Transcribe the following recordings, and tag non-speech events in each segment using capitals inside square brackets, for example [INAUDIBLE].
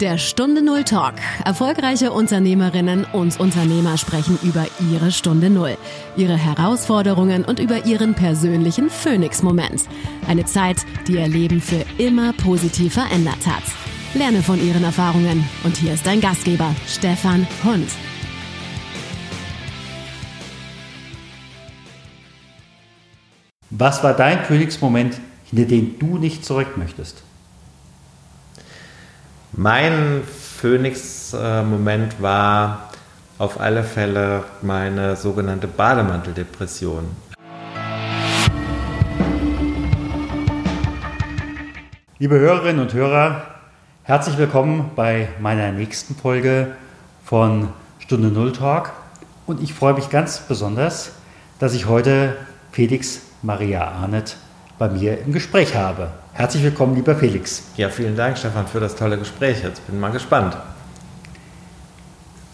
Der Stunde Null Talk. Erfolgreiche Unternehmerinnen und Unternehmer sprechen über ihre Stunde Null, ihre Herausforderungen und über ihren persönlichen Phoenix-Moment. Eine Zeit, die ihr Leben für immer positiv verändert hat. Lerne von ihren Erfahrungen. Und hier ist dein Gastgeber, Stefan Hund. Was war dein Königsmoment, hinter den du nicht zurück möchtest? Mein Phoenix-Moment war auf alle Fälle meine sogenannte Bademanteldepression. Liebe Hörerinnen und Hörer, herzlich willkommen bei meiner nächsten Folge von Stunde Null Talk. Und ich freue mich ganz besonders, dass ich heute Felix Maria Arnett bei mir im Gespräch habe. Herzlich willkommen, lieber Felix. Ja, vielen Dank, Stefan, für das tolle Gespräch. Jetzt bin ich mal gespannt.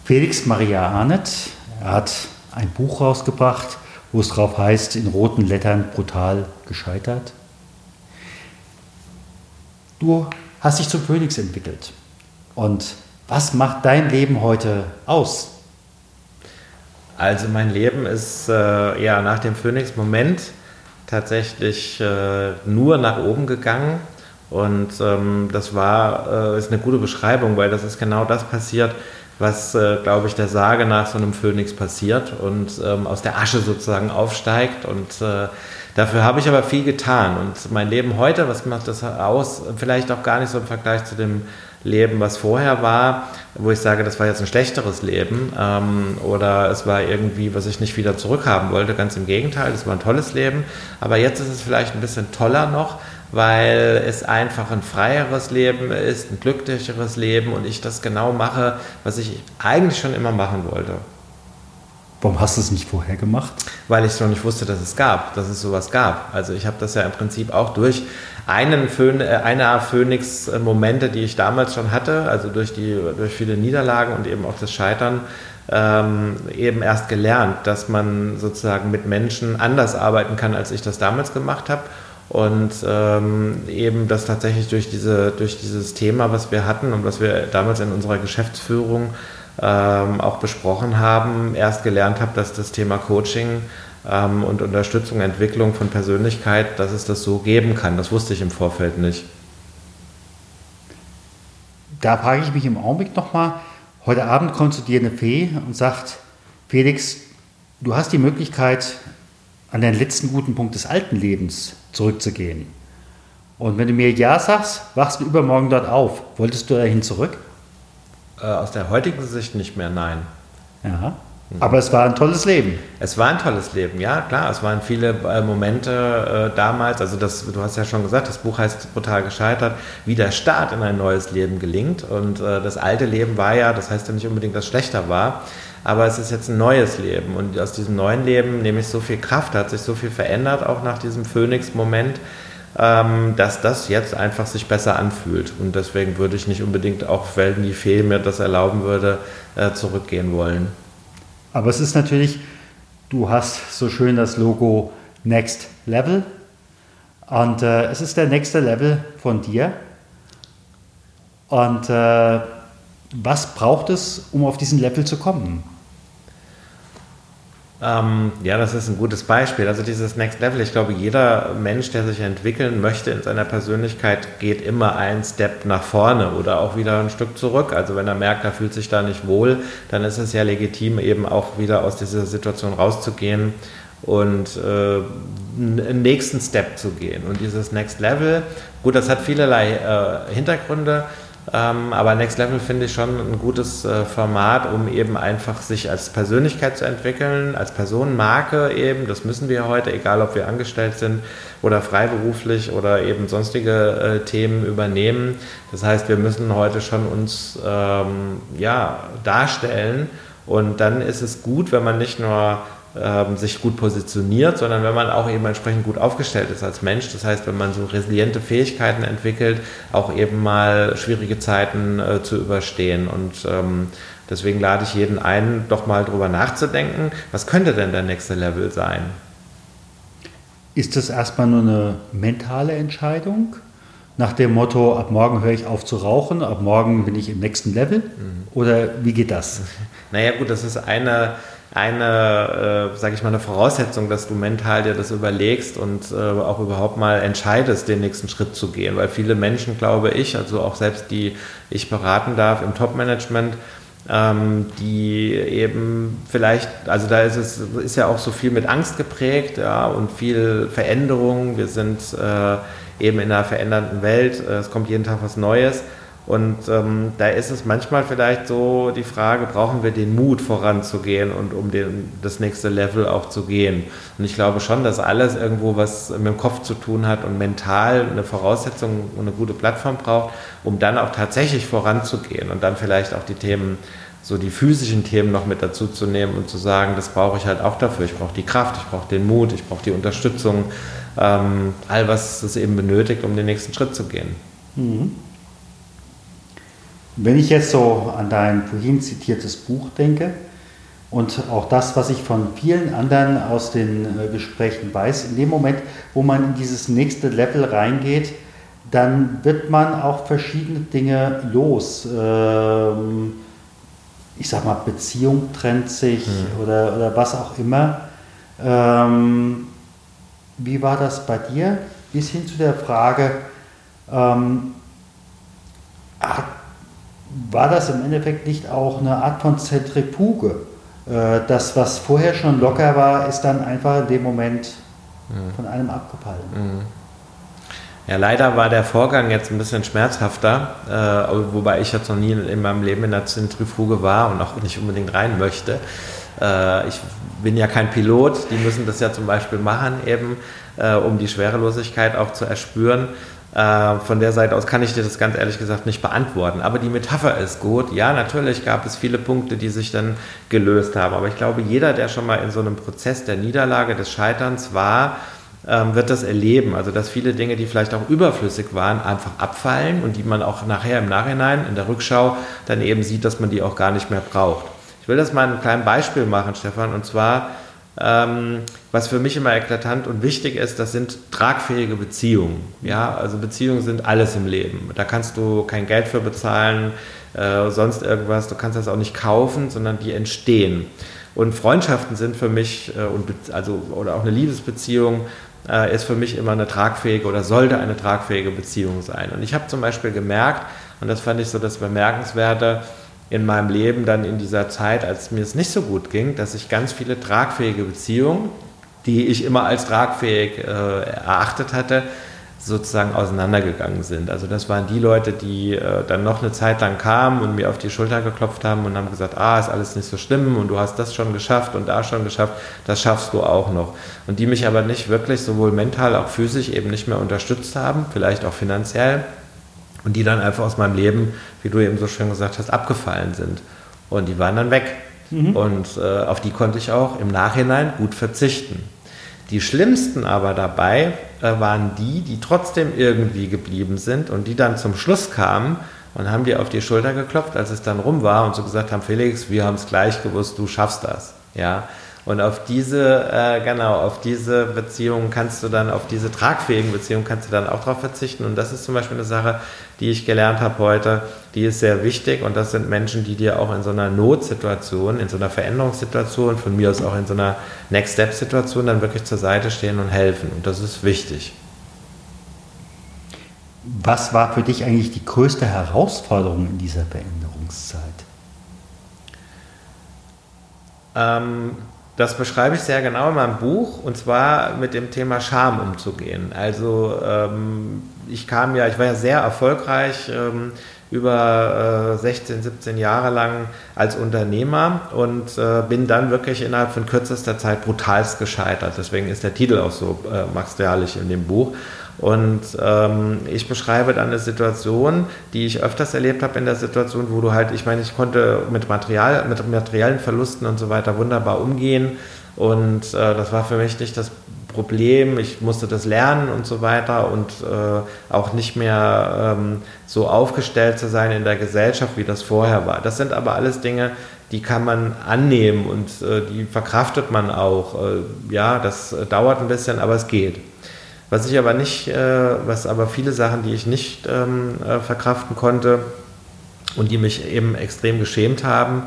Felix Maria Arnett er hat ein Buch rausgebracht, wo es drauf heißt, in roten Lettern brutal gescheitert. Du hast dich zum Phoenix entwickelt. Und was macht dein Leben heute aus? Also mein Leben ist äh, ja nach dem Phoenix-Moment tatsächlich äh, nur nach oben gegangen. Und ähm, das war, äh, ist eine gute Beschreibung, weil das ist genau das passiert, was, äh, glaube ich, der Sage nach so einem Phönix passiert und ähm, aus der Asche sozusagen aufsteigt. Und äh, dafür habe ich aber viel getan. Und mein Leben heute, was macht das aus? Vielleicht auch gar nicht so im Vergleich zu dem Leben, was vorher war, wo ich sage, das war jetzt ein schlechteres Leben ähm, oder es war irgendwie, was ich nicht wieder zurückhaben wollte. Ganz im Gegenteil, es war ein tolles Leben. Aber jetzt ist es vielleicht ein bisschen toller noch, weil es einfach ein freieres Leben ist, ein glücklicheres Leben und ich das genau mache, was ich eigentlich schon immer machen wollte. Warum hast du es nicht vorher gemacht? Weil ich noch nicht wusste, dass es gab, dass es sowas gab. Also ich habe das ja im Prinzip auch durch einen Phön äh, einer Phoenix-Momente, die ich damals schon hatte, also durch, die, durch viele Niederlagen und eben auch das Scheitern, ähm, eben erst gelernt, dass man sozusagen mit Menschen anders arbeiten kann, als ich das damals gemacht habe. Und ähm, eben das tatsächlich durch, diese, durch dieses Thema, was wir hatten und was wir damals in unserer Geschäftsführung ähm, auch besprochen haben, erst gelernt habe, dass das Thema Coaching ähm, und Unterstützung, Entwicklung von Persönlichkeit, dass es das so geben kann. Das wusste ich im Vorfeld nicht. Da frage ich mich im Augenblick nochmal, heute Abend kommt zu dir eine Fee und sagt, Felix, du hast die Möglichkeit, an den letzten guten Punkt des alten Lebens zurückzugehen. Und wenn du mir Ja sagst, wachst du übermorgen dort auf. Wolltest du dahin zurück? Äh, aus der heutigen Sicht nicht mehr, nein. Ja. Aber es war ein tolles Leben. Es war ein tolles Leben, ja klar. Es waren viele äh, Momente äh, damals. Also das, du hast ja schon gesagt, das Buch heißt brutal gescheitert, wie der Start in ein neues Leben gelingt. Und äh, das alte Leben war ja, das heißt ja nicht unbedingt, dass es schlechter war, aber es ist jetzt ein neues Leben. Und aus diesem neuen Leben nehme ich so viel Kraft, hat sich so viel verändert, auch nach diesem Phoenix-Moment. Ähm, dass das jetzt einfach sich besser anfühlt. Und deswegen würde ich nicht unbedingt, auch wenn die Fee mir das erlauben würde, äh, zurückgehen wollen. Aber es ist natürlich, du hast so schön das Logo Next Level. Und äh, es ist der nächste Level von dir. Und äh, was braucht es, um auf diesen Level zu kommen? Ähm, ja, das ist ein gutes Beispiel. Also dieses Next Level, ich glaube, jeder Mensch, der sich entwickeln möchte in seiner Persönlichkeit, geht immer einen Step nach vorne oder auch wieder ein Stück zurück. Also wenn er merkt, er fühlt sich da nicht wohl, dann ist es ja legitim, eben auch wieder aus dieser Situation rauszugehen und äh, einen nächsten Step zu gehen. Und dieses Next Level, gut, das hat vielerlei äh, Hintergründe. Ähm, aber Next Level finde ich schon ein gutes äh, Format, um eben einfach sich als Persönlichkeit zu entwickeln, als Personenmarke eben. Das müssen wir heute, egal ob wir angestellt sind oder freiberuflich oder eben sonstige äh, Themen übernehmen. Das heißt, wir müssen heute schon uns ähm, ja, darstellen. Und dann ist es gut, wenn man nicht nur ähm, sich gut positioniert, sondern wenn man auch eben entsprechend gut aufgestellt ist als Mensch. Das heißt, wenn man so resiliente Fähigkeiten entwickelt, auch eben mal schwierige Zeiten äh, zu überstehen. Und ähm, deswegen lade ich jeden ein, doch mal drüber nachzudenken, was könnte denn der nächste Level sein? Ist das erstmal nur eine mentale Entscheidung? nach dem Motto, ab morgen höre ich auf zu rauchen, ab morgen bin ich im nächsten Level? Mhm. Oder wie geht das? [LAUGHS] Naja gut, das ist eine, eine äh, sage ich mal, eine Voraussetzung, dass du mental dir das überlegst und äh, auch überhaupt mal entscheidest, den nächsten Schritt zu gehen. Weil viele Menschen, glaube ich, also auch selbst die ich beraten darf im Top-Management, ähm, die eben vielleicht, also da ist es ist ja auch so viel mit Angst geprägt ja, und viel Veränderung. Wir sind äh, eben in einer verändernden Welt, äh, es kommt jeden Tag was Neues. Und ähm, da ist es manchmal vielleicht so die Frage, brauchen wir den Mut voranzugehen und um den, das nächste Level auch zu gehen. Und ich glaube schon, dass alles irgendwo was mit dem Kopf zu tun hat und mental eine Voraussetzung und eine gute Plattform braucht, um dann auch tatsächlich voranzugehen und dann vielleicht auch die Themen, so die physischen Themen noch mit dazu zu nehmen und zu sagen, das brauche ich halt auch dafür. Ich brauche die Kraft, ich brauche den Mut, ich brauche die Unterstützung, ähm, all was es eben benötigt, um den nächsten Schritt zu gehen. Mhm. Wenn ich jetzt so an dein vorhin zitiertes Buch denke und auch das, was ich von vielen anderen aus den äh, Gesprächen weiß, in dem Moment, wo man in dieses nächste Level reingeht, dann wird man auch verschiedene Dinge los. Ähm, ich sag mal, Beziehung trennt sich mhm. oder, oder was auch immer. Ähm, wie war das bei dir? Bis hin zu der Frage, ähm, war das im Endeffekt nicht auch eine Art von Zentrifuge? Äh, das, was vorher schon locker war, ist dann einfach in dem Moment mhm. von einem abgefallen. Mhm. Ja, leider war der Vorgang jetzt ein bisschen schmerzhafter, äh, wobei ich jetzt noch nie in meinem Leben in der Zentrifuge war und auch nicht unbedingt rein möchte. Äh, ich bin ja kein Pilot, die müssen das ja zum Beispiel machen, eben äh, um die Schwerelosigkeit auch zu erspüren. Äh, von der Seite aus kann ich dir das ganz ehrlich gesagt nicht beantworten. Aber die Metapher ist gut. Ja, natürlich gab es viele Punkte, die sich dann gelöst haben. Aber ich glaube, jeder, der schon mal in so einem Prozess der Niederlage, des Scheiterns war, ähm, wird das erleben. Also, dass viele Dinge, die vielleicht auch überflüssig waren, einfach abfallen und die man auch nachher im Nachhinein in der Rückschau dann eben sieht, dass man die auch gar nicht mehr braucht. Ich will das mal ein kleines Beispiel machen, Stefan. Und zwar ähm, was für mich immer eklatant und wichtig ist, das sind tragfähige Beziehungen. Ja, also Beziehungen sind alles im Leben. Da kannst du kein Geld für bezahlen, äh, sonst irgendwas. Du kannst das auch nicht kaufen, sondern die entstehen. Und Freundschaften sind für mich, äh, und also, oder auch eine Liebesbeziehung, äh, ist für mich immer eine tragfähige oder sollte eine tragfähige Beziehung sein. Und ich habe zum Beispiel gemerkt, und das fand ich so das Bemerkenswerte, in meinem Leben dann in dieser Zeit, als mir es nicht so gut ging, dass ich ganz viele tragfähige Beziehungen, die ich immer als tragfähig äh, erachtet hatte, sozusagen auseinandergegangen sind. Also das waren die Leute, die äh, dann noch eine Zeit lang kamen und mir auf die Schulter geklopft haben und haben gesagt, ah, ist alles nicht so schlimm und du hast das schon geschafft und da schon geschafft, das schaffst du auch noch. Und die mich aber nicht wirklich sowohl mental auch physisch eben nicht mehr unterstützt haben, vielleicht auch finanziell und die dann einfach aus meinem Leben, wie du eben so schön gesagt hast, abgefallen sind. Und die waren dann weg. Mhm. Und äh, auf die konnte ich auch im Nachhinein gut verzichten. Die schlimmsten aber dabei äh, waren die, die trotzdem irgendwie geblieben sind und die dann zum Schluss kamen und haben dir auf die Schulter geklopft, als es dann rum war und so gesagt haben, Felix, wir haben es gleich gewusst, du schaffst das. Ja, und auf diese, äh, genau, auf diese Beziehungen kannst du dann, auf diese tragfähigen Beziehungen kannst du dann auch darauf verzichten. Und das ist zum Beispiel eine Sache, die ich gelernt habe heute, die ist sehr wichtig. Und das sind Menschen, die dir auch in so einer Notsituation, in so einer Veränderungssituation, von mir aus auch in so einer Next-Step-Situation dann wirklich zur Seite stehen und helfen. Und das ist wichtig. Was war für dich eigentlich die größte Herausforderung in dieser Veränderungszeit? Ähm, das beschreibe ich sehr genau in meinem Buch und zwar mit dem Thema Scham umzugehen. Also ähm, ich kam ja, ich war ja sehr erfolgreich ähm, über äh, 16, 17 Jahre lang als Unternehmer und äh, bin dann wirklich innerhalb von kürzester Zeit brutalst gescheitert. Deswegen ist der Titel auch so äh, in dem Buch. Und ähm, ich beschreibe dann eine Situation, die ich öfters erlebt habe in der Situation, wo du halt, ich meine, ich konnte mit Material, mit materiellen Verlusten und so weiter wunderbar umgehen. Und äh, das war für mich nicht das Problem. Ich musste das lernen und so weiter und äh, auch nicht mehr ähm, so aufgestellt zu sein in der Gesellschaft, wie das vorher war. Das sind aber alles Dinge, die kann man annehmen und äh, die verkraftet man auch. Äh, ja, das dauert ein bisschen, aber es geht. Was ich aber nicht, äh, was aber viele Sachen, die ich nicht ähm, äh, verkraften konnte und die mich eben extrem geschämt haben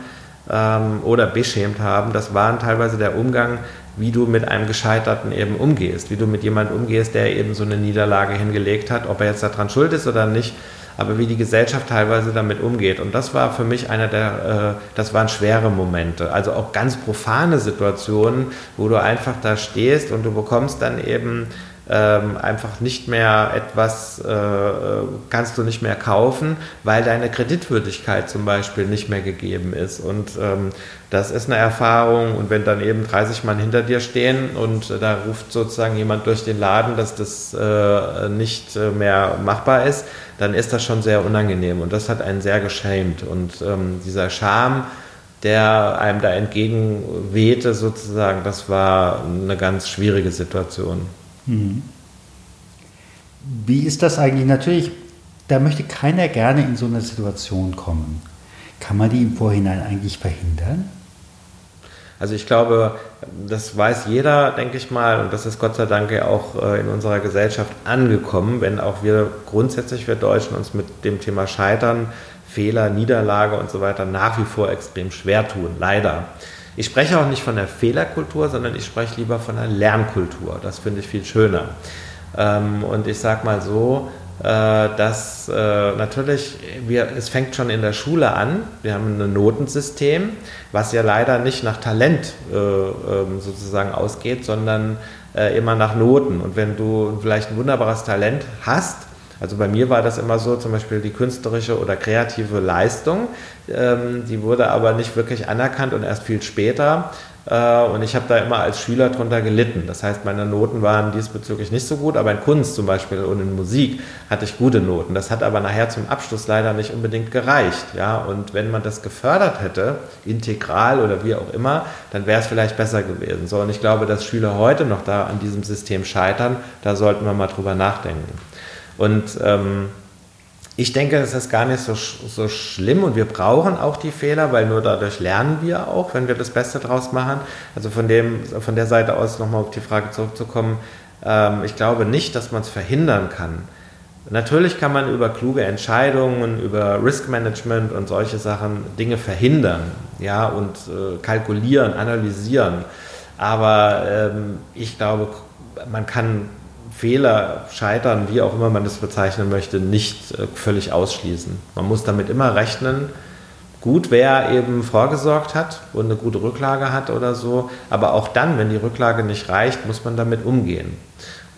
ähm, oder beschämt haben, das waren teilweise der Umgang, wie du mit einem Gescheiterten eben umgehst, wie du mit jemandem umgehst, der eben so eine Niederlage hingelegt hat, ob er jetzt daran schuld ist oder nicht, aber wie die Gesellschaft teilweise damit umgeht. Und das war für mich einer der, äh, das waren schwere Momente, also auch ganz profane Situationen, wo du einfach da stehst und du bekommst dann eben ähm, einfach nicht mehr etwas, äh, kannst du nicht mehr kaufen, weil deine Kreditwürdigkeit zum Beispiel nicht mehr gegeben ist. Und ähm, das ist eine Erfahrung. Und wenn dann eben 30 Mann hinter dir stehen und äh, da ruft sozusagen jemand durch den Laden, dass das äh, nicht äh, mehr machbar ist, dann ist das schon sehr unangenehm. Und das hat einen sehr geschämt. Und ähm, dieser Charme, der einem da entgegenwehte, sozusagen, das war eine ganz schwierige Situation. Wie ist das eigentlich? Natürlich, da möchte keiner gerne in so eine Situation kommen. Kann man die im Vorhinein eigentlich verhindern? Also ich glaube, das weiß jeder, denke ich mal, und das ist Gott sei Dank ja auch äh, in unserer Gesellschaft angekommen, wenn auch wir grundsätzlich, wir Deutschen, uns mit dem Thema Scheitern, Fehler, Niederlage und so weiter nach wie vor extrem schwer tun, leider. Ich spreche auch nicht von der Fehlerkultur, sondern ich spreche lieber von der Lernkultur. Das finde ich viel schöner. Ähm, und ich sage mal so, äh, dass äh, natürlich, wir, es fängt schon in der Schule an. Wir haben ein Notensystem, was ja leider nicht nach Talent äh, ähm, sozusagen ausgeht, sondern immer nach Noten. Und wenn du vielleicht ein wunderbares Talent hast, also bei mir war das immer so, zum Beispiel die künstlerische oder kreative Leistung, ähm, die wurde aber nicht wirklich anerkannt und erst viel später. Äh, und ich habe da immer als Schüler drunter gelitten. Das heißt, meine Noten waren diesbezüglich nicht so gut, aber in Kunst zum Beispiel und in Musik hatte ich gute Noten. Das hat aber nachher zum Abschluss leider nicht unbedingt gereicht. Ja? Und wenn man das gefördert hätte, integral oder wie auch immer, dann wäre es vielleicht besser gewesen. So, und ich glaube, dass Schüler heute noch da an diesem System scheitern, da sollten wir mal drüber nachdenken. Und ähm, ich denke, es ist gar nicht so, so schlimm und wir brauchen auch die Fehler, weil nur dadurch lernen wir auch, wenn wir das Beste draus machen. Also von, dem, von der Seite aus nochmal auf die Frage zurückzukommen, ähm, ich glaube nicht, dass man es verhindern kann. Natürlich kann man über kluge Entscheidungen, über Risk Management und solche Sachen Dinge verhindern ja, und äh, kalkulieren, analysieren. Aber ähm, ich glaube, man kann Fehler, Scheitern, wie auch immer man das bezeichnen möchte, nicht äh, völlig ausschließen. Man muss damit immer rechnen. Gut, wer eben vorgesorgt hat und eine gute Rücklage hat oder so, aber auch dann, wenn die Rücklage nicht reicht, muss man damit umgehen.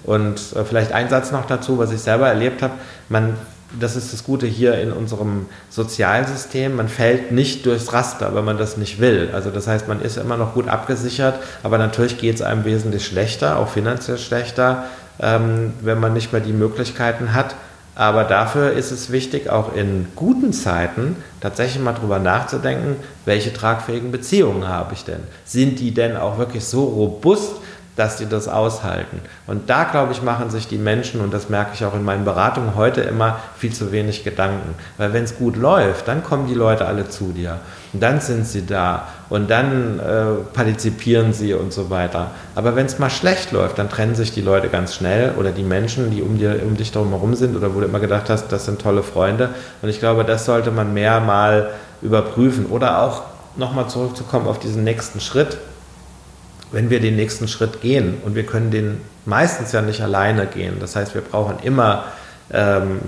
Und äh, vielleicht ein Satz noch dazu, was ich selber erlebt habe. Man, das ist das Gute hier in unserem Sozialsystem. Man fällt nicht durchs Raster, wenn man das nicht will. Also das heißt, man ist immer noch gut abgesichert, aber natürlich geht es einem wesentlich schlechter, auch finanziell schlechter, ähm, wenn man nicht mehr die Möglichkeiten hat. Aber dafür ist es wichtig, auch in guten Zeiten tatsächlich mal drüber nachzudenken, welche tragfähigen Beziehungen habe ich denn? Sind die denn auch wirklich so robust, dass die das aushalten? Und da, glaube ich, machen sich die Menschen, und das merke ich auch in meinen Beratungen heute immer, viel zu wenig Gedanken. Weil wenn es gut läuft, dann kommen die Leute alle zu dir. Und dann sind sie da und dann äh, partizipieren sie und so weiter. Aber wenn es mal schlecht läuft, dann trennen sich die Leute ganz schnell oder die Menschen, die um, dir, um dich darum herum sind oder wo du immer gedacht hast, das sind tolle Freunde. Und ich glaube, das sollte man mehr mal überprüfen oder auch nochmal zurückzukommen auf diesen nächsten Schritt. Wenn wir den nächsten Schritt gehen und wir können den meistens ja nicht alleine gehen, das heißt, wir brauchen immer ähm,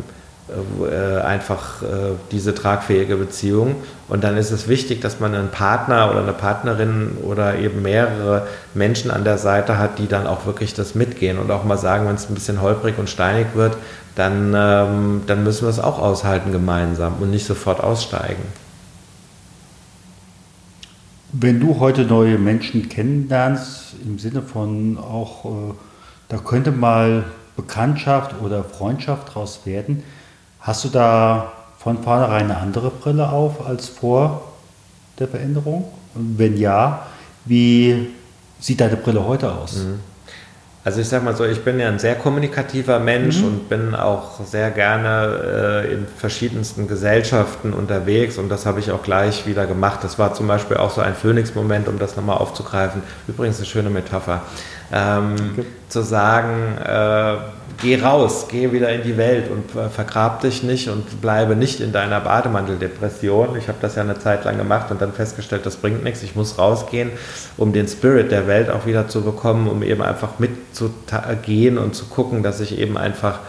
äh, einfach äh, diese tragfähige Beziehung. Und dann ist es wichtig, dass man einen Partner oder eine Partnerin oder eben mehrere Menschen an der Seite hat, die dann auch wirklich das mitgehen und auch mal sagen, wenn es ein bisschen holprig und steinig wird, dann, ähm, dann müssen wir es auch aushalten gemeinsam und nicht sofort aussteigen. Wenn du heute neue Menschen kennenlernst, im Sinne von auch, äh, da könnte mal Bekanntschaft oder Freundschaft draus werden, Hast du da von vornherein eine andere Brille auf als vor der Veränderung? Und wenn ja, wie sieht deine Brille heute aus? Mhm. Also ich sag mal so, ich bin ja ein sehr kommunikativer Mensch mhm. und bin auch sehr gerne äh, in verschiedensten Gesellschaften unterwegs und das habe ich auch gleich wieder gemacht. Das war zum Beispiel auch so ein Phoenix-Moment, um das nochmal aufzugreifen. Übrigens eine schöne Metapher. Ähm, okay. Zu sagen, äh, geh raus, geh wieder in die Welt und vergrab dich nicht und bleibe nicht in deiner Bademanteldepression. Ich habe das ja eine Zeit lang gemacht und dann festgestellt, das bringt nichts. Ich muss rausgehen, um den Spirit der Welt auch wieder zu bekommen, um eben einfach mitzugehen und zu gucken, dass ich eben einfach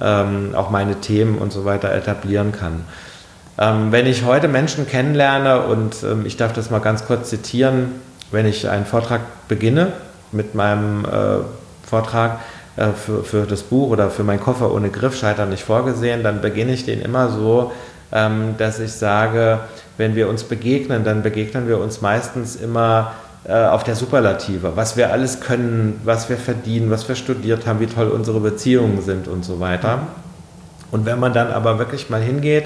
ähm, auch meine Themen und so weiter etablieren kann. Ähm, wenn ich heute Menschen kennenlerne und ähm, ich darf das mal ganz kurz zitieren, wenn ich einen Vortrag beginne mit meinem äh, Vortrag, für, für das Buch oder für meinen Koffer ohne Griff scheitern nicht vorgesehen, dann beginne ich den immer so, ähm, dass ich sage, wenn wir uns begegnen, dann begegnen wir uns meistens immer äh, auf der Superlative, was wir alles können, was wir verdienen, was wir studiert haben, wie toll unsere Beziehungen sind und so weiter. Und wenn man dann aber wirklich mal hingeht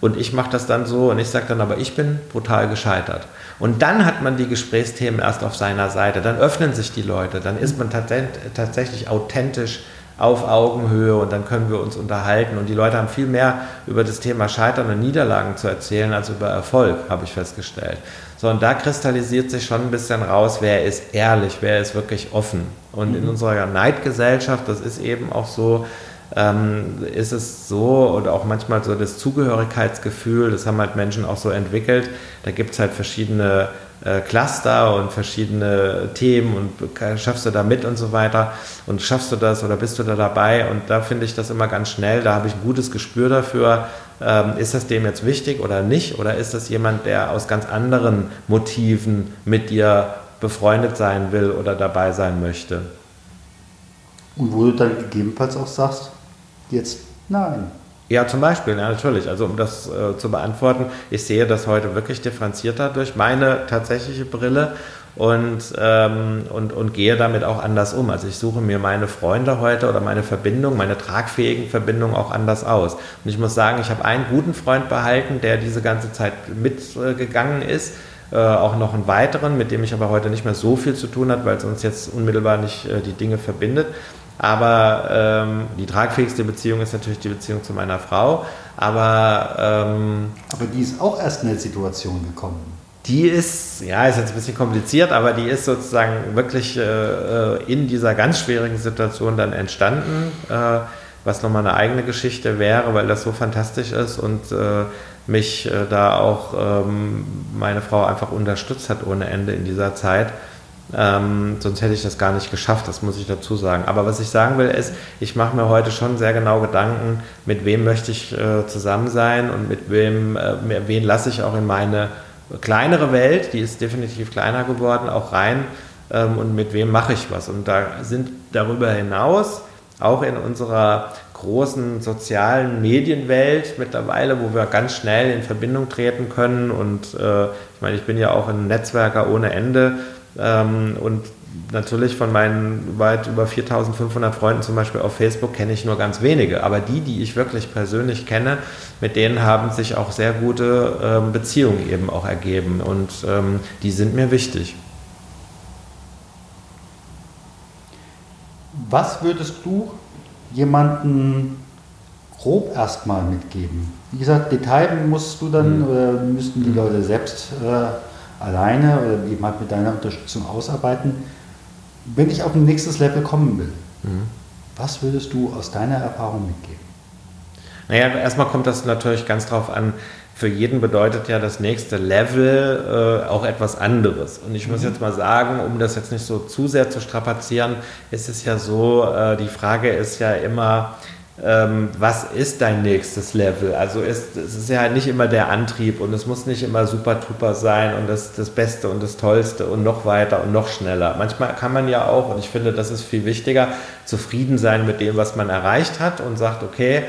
und ich mache das dann so und ich sage dann aber, ich bin brutal gescheitert. Und dann hat man die Gesprächsthemen erst auf seiner Seite. Dann öffnen sich die Leute. Dann ist man tatsächlich authentisch auf Augenhöhe und dann können wir uns unterhalten. Und die Leute haben viel mehr über das Thema Scheitern und Niederlagen zu erzählen als über Erfolg, habe ich festgestellt. So, und da kristallisiert sich schon ein bisschen raus, wer ist ehrlich, wer ist wirklich offen. Und in mhm. unserer Neidgesellschaft, das ist eben auch so, ähm, ist es so oder auch manchmal so das Zugehörigkeitsgefühl, das haben halt Menschen auch so entwickelt. Da gibt es halt verschiedene äh, Cluster und verschiedene Themen und schaffst du da mit und so weiter und schaffst du das oder bist du da dabei und da finde ich das immer ganz schnell, da habe ich ein gutes Gespür dafür, ähm, ist das dem jetzt wichtig oder nicht oder ist das jemand, der aus ganz anderen Motiven mit dir befreundet sein will oder dabei sein möchte. Und wo du dann gegebenenfalls auch sagst, Jetzt nein. Ja, zum Beispiel, ja, natürlich. Also um das äh, zu beantworten, ich sehe das heute wirklich differenzierter durch meine tatsächliche Brille und, ähm, und, und gehe damit auch anders um. Also ich suche mir meine Freunde heute oder meine Verbindung, meine tragfähigen Verbindungen auch anders aus. Und ich muss sagen, ich habe einen guten Freund behalten, der diese ganze Zeit mitgegangen äh, ist. Äh, auch noch einen weiteren, mit dem ich aber heute nicht mehr so viel zu tun habe, weil es uns jetzt unmittelbar nicht äh, die Dinge verbindet. Aber ähm, die tragfähigste Beziehung ist natürlich die Beziehung zu meiner Frau. Aber, ähm, aber die ist auch erst in eine Situation gekommen. Die ist, ja, ist jetzt ein bisschen kompliziert, aber die ist sozusagen wirklich äh, äh in dieser ganz schwierigen Situation dann entstanden, äh, was nochmal eine eigene Geschichte wäre, weil das so fantastisch ist und äh, mich äh, da auch ähm, meine Frau einfach unterstützt hat ohne Ende in dieser Zeit. Ähm, sonst hätte ich das gar nicht geschafft, das muss ich dazu sagen. Aber was ich sagen will, ist, ich mache mir heute schon sehr genau Gedanken, mit wem möchte ich äh, zusammen sein und mit wem, äh, wen lasse ich auch in meine kleinere Welt, die ist definitiv kleiner geworden, auch rein ähm, und mit wem mache ich was. Und da sind darüber hinaus auch in unserer großen sozialen Medienwelt mittlerweile, wo wir ganz schnell in Verbindung treten können. Und äh, ich meine, ich bin ja auch ein Netzwerker ohne Ende ähm, und natürlich von meinen weit über 4500 Freunden zum Beispiel auf Facebook kenne ich nur ganz wenige. Aber die, die ich wirklich persönlich kenne, mit denen haben sich auch sehr gute ähm, Beziehungen eben auch ergeben. Und ähm, die sind mir wichtig. Was würdest du jemanden grob erstmal mitgeben? Wie gesagt, Detail musst du dann mhm. oder müssten die Leute selbst äh, alleine oder halt mit deiner Unterstützung ausarbeiten. Wenn ich auf ein nächstes Level kommen will, mhm. was würdest du aus deiner Erfahrung mitgeben? Naja, erstmal kommt das natürlich ganz drauf an, für jeden bedeutet ja das nächste Level äh, auch etwas anderes. Und ich muss mhm. jetzt mal sagen, um das jetzt nicht so zu sehr zu strapazieren, ist es ja so, äh, die Frage ist ja immer, was ist dein nächstes Level? Also ist, es ist ja nicht immer der Antrieb und es muss nicht immer super duper sein und das, das Beste und das Tollste und noch weiter und noch schneller. Manchmal kann man ja auch, und ich finde, das ist viel wichtiger, zufrieden sein mit dem, was man erreicht hat und sagt, okay,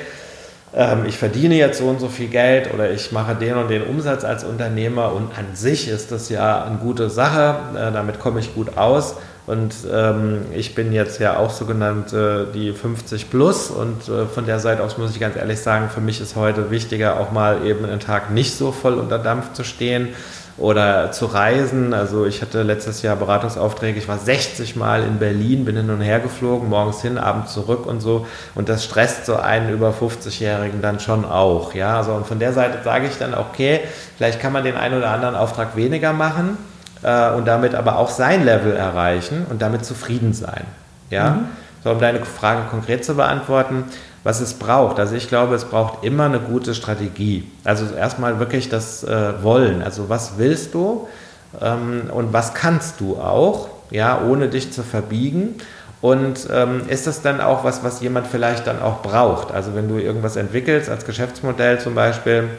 ähm, ich verdiene jetzt so und so viel Geld oder ich mache den und den Umsatz als Unternehmer und an sich ist das ja eine gute Sache, äh, damit komme ich gut aus. Und ähm, ich bin jetzt ja auch sogenannt äh, die 50 plus und äh, von der Seite aus muss ich ganz ehrlich sagen, für mich ist heute wichtiger, auch mal eben einen Tag nicht so voll unter Dampf zu stehen oder zu reisen. Also ich hatte letztes Jahr Beratungsaufträge, ich war 60 Mal in Berlin, bin hin und her geflogen, morgens hin, abends zurück und so. Und das stresst so einen über 50-Jährigen dann schon auch. Ja, also und von der Seite sage ich dann, okay, vielleicht kann man den einen oder anderen Auftrag weniger machen äh, und damit aber auch sein Level erreichen und damit zufrieden sein. Ja, mhm. so um deine Frage konkret zu beantworten was es braucht. Also ich glaube, es braucht immer eine gute Strategie. Also erstmal wirklich das äh, Wollen. Also was willst du ähm, und was kannst du auch, ja, ohne dich zu verbiegen. Und ähm, ist das dann auch was, was jemand vielleicht dann auch braucht? Also wenn du irgendwas entwickelst als Geschäftsmodell zum Beispiel,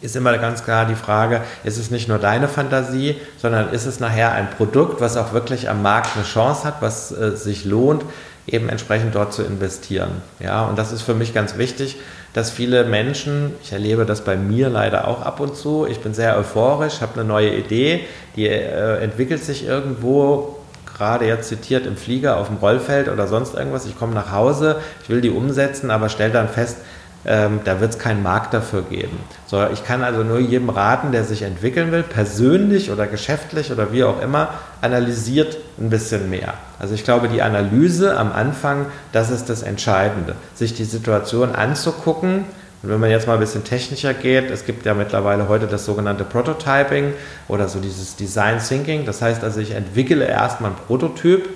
ist immer ganz klar die Frage, ist es nicht nur deine Fantasie, sondern ist es nachher ein Produkt, was auch wirklich am Markt eine Chance hat, was äh, sich lohnt, eben entsprechend dort zu investieren. Ja, und das ist für mich ganz wichtig, dass viele Menschen, ich erlebe das bei mir leider auch ab und zu, ich bin sehr euphorisch, habe eine neue Idee, die äh, entwickelt sich irgendwo, gerade jetzt zitiert im Flieger auf dem Rollfeld oder sonst irgendwas, ich komme nach Hause, ich will die umsetzen, aber stelle dann fest, ähm, da wird es keinen Markt dafür geben. So, ich kann also nur jedem raten, der sich entwickeln will, persönlich oder geschäftlich oder wie auch immer, analysiert ein bisschen mehr. Also ich glaube, die Analyse am Anfang, das ist das Entscheidende. Sich die Situation anzugucken. Und wenn man jetzt mal ein bisschen technischer geht, es gibt ja mittlerweile heute das sogenannte Prototyping oder so dieses Design Thinking. Das heißt also, ich entwickle erstmal ein Prototyp,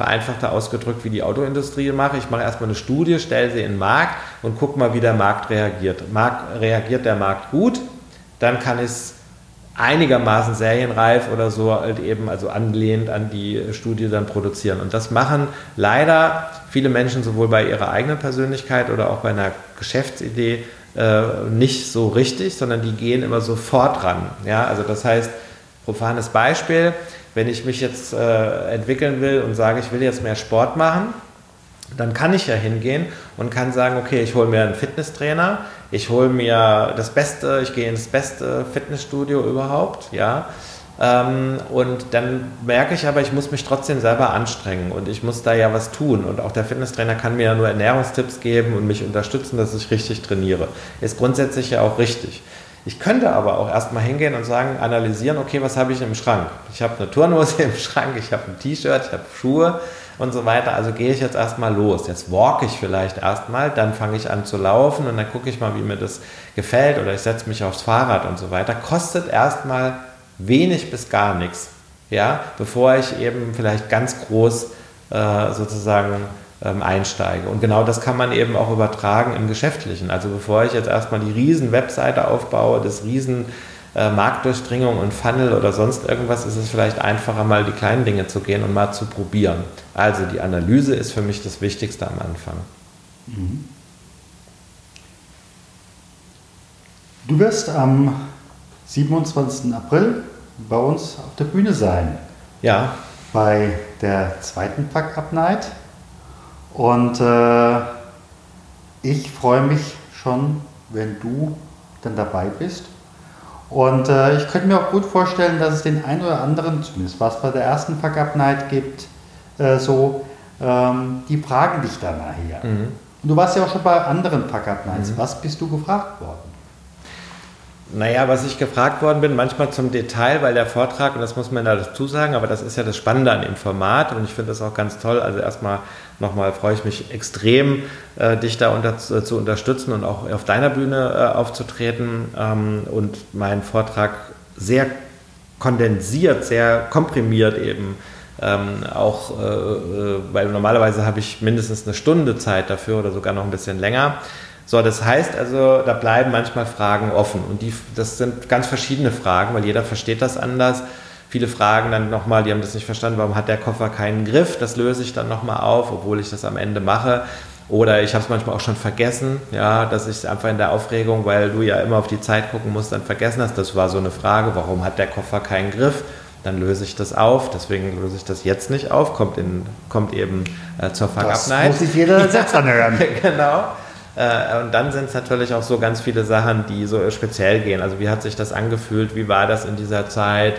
vereinfachter ausgedrückt, wie die Autoindustrie mache. Ich mache erstmal eine Studie, stelle sie in den Markt und gucke mal, wie der Markt reagiert. Markt, reagiert der Markt gut, dann kann ich es einigermaßen serienreif oder so halt eben, also angelehnt an die Studie dann produzieren. Und das machen leider viele Menschen sowohl bei ihrer eigenen Persönlichkeit oder auch bei einer Geschäftsidee äh, nicht so richtig, sondern die gehen immer sofort ran. Ja, also das heißt, profanes Beispiel, wenn ich mich jetzt äh, entwickeln will und sage, ich will jetzt mehr Sport machen, dann kann ich ja hingehen und kann sagen, okay, ich hole mir einen Fitnesstrainer, ich hole mir das Beste, ich gehe ins beste Fitnessstudio überhaupt, ja. Ähm, und dann merke ich aber, ich muss mich trotzdem selber anstrengen und ich muss da ja was tun. Und auch der Fitnesstrainer kann mir ja nur Ernährungstipps geben und mich unterstützen, dass ich richtig trainiere. Ist grundsätzlich ja auch richtig. Ich könnte aber auch erstmal hingehen und sagen, analysieren, okay, was habe ich im Schrank? Ich habe eine Turnhose im Schrank, ich habe ein T-Shirt, ich habe Schuhe und so weiter. Also gehe ich jetzt erstmal los. Jetzt walk ich vielleicht erstmal, dann fange ich an zu laufen und dann gucke ich mal, wie mir das gefällt oder ich setze mich aufs Fahrrad und so weiter. Kostet erstmal wenig bis gar nichts, ja, bevor ich eben vielleicht ganz groß äh, sozusagen einsteige. Und genau das kann man eben auch übertragen im Geschäftlichen. Also bevor ich jetzt erstmal die riesen Webseite aufbaue, das riesen äh, Marktdurchdringung und Funnel oder sonst irgendwas, ist es vielleicht einfacher, mal die kleinen Dinge zu gehen und mal zu probieren. Also die Analyse ist für mich das Wichtigste am Anfang. Mhm. Du wirst am 27. April bei uns auf der Bühne sein. Ja. Bei der zweiten Pack-Up Night. Und äh, ich freue mich schon, wenn du dann dabei bist. Und äh, ich könnte mir auch gut vorstellen, dass es den einen oder anderen, zumindest was bei der ersten Pack-Up Night gibt, äh, so, ähm, die fragen dich dann nachher. Mhm. Und du warst ja auch schon bei anderen Pack-Up Nights. Mhm. Was bist du gefragt worden? Naja, was ich gefragt worden bin, manchmal zum Detail, weil der Vortrag, und das muss man dazu sagen, aber das ist ja das Spannende an dem Format und ich finde das auch ganz toll. Also erstmal nochmal freue ich mich extrem, äh, dich da unter, zu unterstützen und auch auf deiner Bühne äh, aufzutreten ähm, und meinen Vortrag sehr kondensiert, sehr komprimiert eben ähm, auch, äh, äh weil normalerweise habe ich mindestens eine Stunde Zeit dafür oder sogar noch ein bisschen länger. So, das heißt also, da bleiben manchmal Fragen offen und die, das sind ganz verschiedene Fragen, weil jeder versteht das anders. Viele fragen dann nochmal, die haben das nicht verstanden, warum hat der Koffer keinen Griff? Das löse ich dann nochmal auf, obwohl ich das am Ende mache. Oder ich habe es manchmal auch schon vergessen, ja, dass ich es einfach in der Aufregung, weil du ja immer auf die Zeit gucken musst, dann vergessen hast. Das war so eine Frage, warum hat der Koffer keinen Griff? Dann löse ich das auf, deswegen löse ich das jetzt nicht auf, kommt, in, kommt eben äh, zur Fuck-Up-Night. Das muss sich jeder selbst anhören. [LAUGHS] genau. Äh, und dann sind es natürlich auch so ganz viele Sachen, die so speziell gehen. Also wie hat sich das angefühlt? Wie war das in dieser Zeit?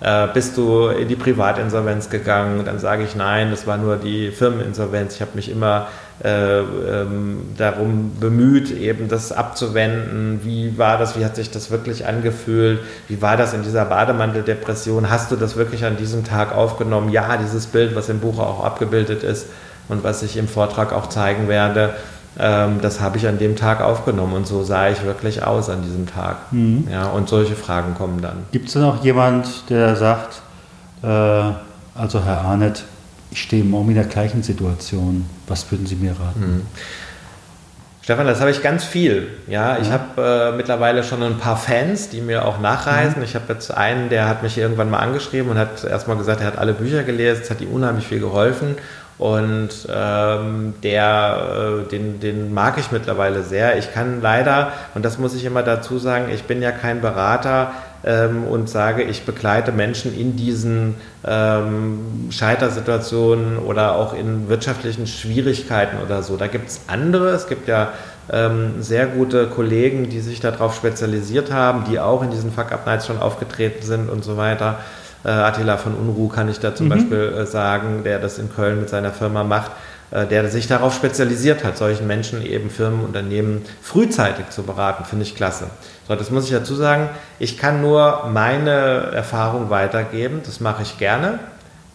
Äh, bist du in die Privatinsolvenz gegangen? Dann sage ich nein, das war nur die Firmeninsolvenz. Ich habe mich immer äh, ähm, darum bemüht, eben das abzuwenden. Wie war das? Wie hat sich das wirklich angefühlt? Wie war das in dieser Bademanteldepression? Hast du das wirklich an diesem Tag aufgenommen? Ja, dieses Bild, was im Buch auch abgebildet ist und was ich im Vortrag auch zeigen werde, ähm, das habe ich an dem Tag aufgenommen und so sah ich wirklich aus an diesem Tag. Mhm. Ja, und solche Fragen kommen dann. Gibt es denn auch jemand, der sagt, äh, also Herr Arnett, ich stehe morgen in der gleichen Situation. Was würden Sie mir raten? Mhm. Stefan, das habe ich ganz viel. Ja, ich habe äh, mittlerweile schon ein paar Fans, die mir auch nachreisen. Mhm. Ich habe jetzt einen, der hat mich irgendwann mal angeschrieben und hat erstmal gesagt, er hat alle Bücher gelesen, es hat ihm unheimlich viel geholfen. Und ähm, der, äh, den, den mag ich mittlerweile sehr. Ich kann leider, und das muss ich immer dazu sagen, ich bin ja kein Berater ähm, und sage, ich begleite Menschen in diesen ähm, Scheitersituationen oder auch in wirtschaftlichen Schwierigkeiten oder so. Da gibt es andere. Es gibt ja ähm, sehr gute Kollegen, die sich darauf spezialisiert haben, die auch in diesen Fuck-Up-Nights schon aufgetreten sind und so weiter. Äh, Attila von Unruh kann ich da zum mhm. Beispiel äh, sagen, der das in Köln mit seiner Firma macht, äh, der sich darauf spezialisiert hat, solchen Menschen eben Firmen, Unternehmen frühzeitig zu beraten, finde ich klasse. So, das muss ich dazu sagen. Ich kann nur meine Erfahrung weitergeben. Das mache ich gerne.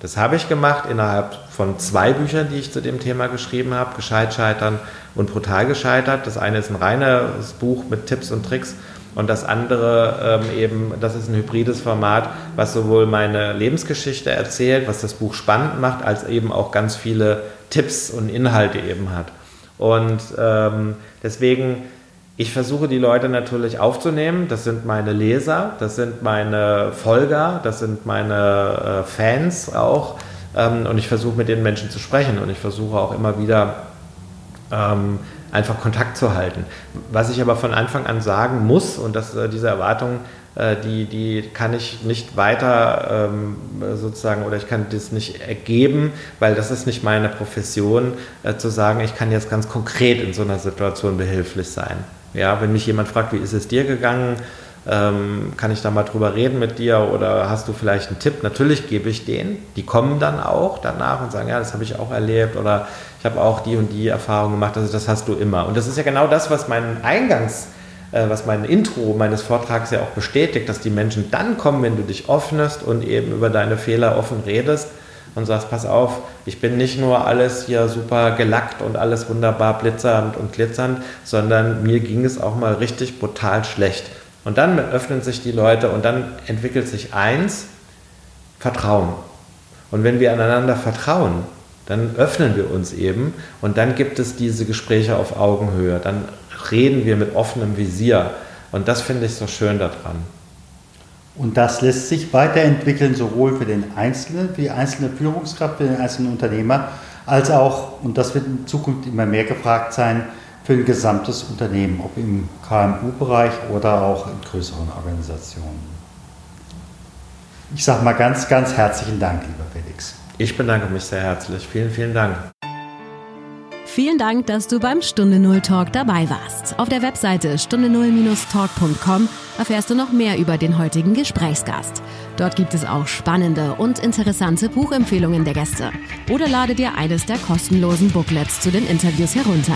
Das habe ich gemacht innerhalb von zwei Büchern, die ich zu dem Thema geschrieben habe, Gescheit scheitern und brutal gescheitert. Das eine ist ein reines Buch mit Tipps und Tricks und das andere ähm, eben, das ist ein hybrides Format, was sowohl meine Lebensgeschichte erzählt, was das Buch spannend macht, als eben auch ganz viele Tipps und Inhalte eben hat. Und ähm, deswegen, ich versuche die Leute natürlich aufzunehmen. Das sind meine Leser, das sind meine Folger, das sind meine äh, Fans auch. Ähm, und ich versuche mit den Menschen zu sprechen und ich versuche auch immer wieder ähm, einfach Kontakt zu halten. Was ich aber von Anfang an sagen muss, und das, äh, diese Erwartung, äh, die, die kann ich nicht weiter ähm, sozusagen oder ich kann das nicht ergeben, weil das ist nicht meine Profession, äh, zu sagen, ich kann jetzt ganz konkret in so einer Situation behilflich sein. Ja, wenn mich jemand fragt, wie ist es dir gegangen, ähm, kann ich da mal drüber reden mit dir oder hast du vielleicht einen Tipp? Natürlich gebe ich den. Die kommen dann auch danach und sagen, ja, das habe ich auch erlebt oder ich habe auch die und die Erfahrung gemacht. Also das hast du immer. Und das ist ja genau das, was mein Eingangs, äh, was mein Intro meines Vortrags ja auch bestätigt, dass die Menschen dann kommen, wenn du dich öffnest und eben über deine Fehler offen redest und sagst, pass auf, ich bin nicht nur alles hier super gelackt und alles wunderbar blitzernd und glitzernd, sondern mir ging es auch mal richtig brutal schlecht. Und dann öffnen sich die Leute und dann entwickelt sich eins, Vertrauen. Und wenn wir aneinander vertrauen, dann öffnen wir uns eben und dann gibt es diese Gespräche auf Augenhöhe. Dann reden wir mit offenem Visier. Und das finde ich so schön daran. Und das lässt sich weiterentwickeln, sowohl für den Einzelnen, für die einzelne Führungskraft, für den einzelnen Unternehmer, als auch, und das wird in Zukunft immer mehr gefragt sein, für ein gesamtes Unternehmen, ob im KMU-Bereich oder auch in größeren Organisationen. Ich sage mal ganz, ganz herzlichen Dank, lieber Felix. Ich bedanke mich sehr herzlich. Vielen, vielen Dank. Vielen Dank, dass du beim Stunde Null Talk dabei warst. Auf der Webseite stunde null-talk.com erfährst du noch mehr über den heutigen Gesprächsgast. Dort gibt es auch spannende und interessante Buchempfehlungen der Gäste. Oder lade dir eines der kostenlosen Booklets zu den Interviews herunter.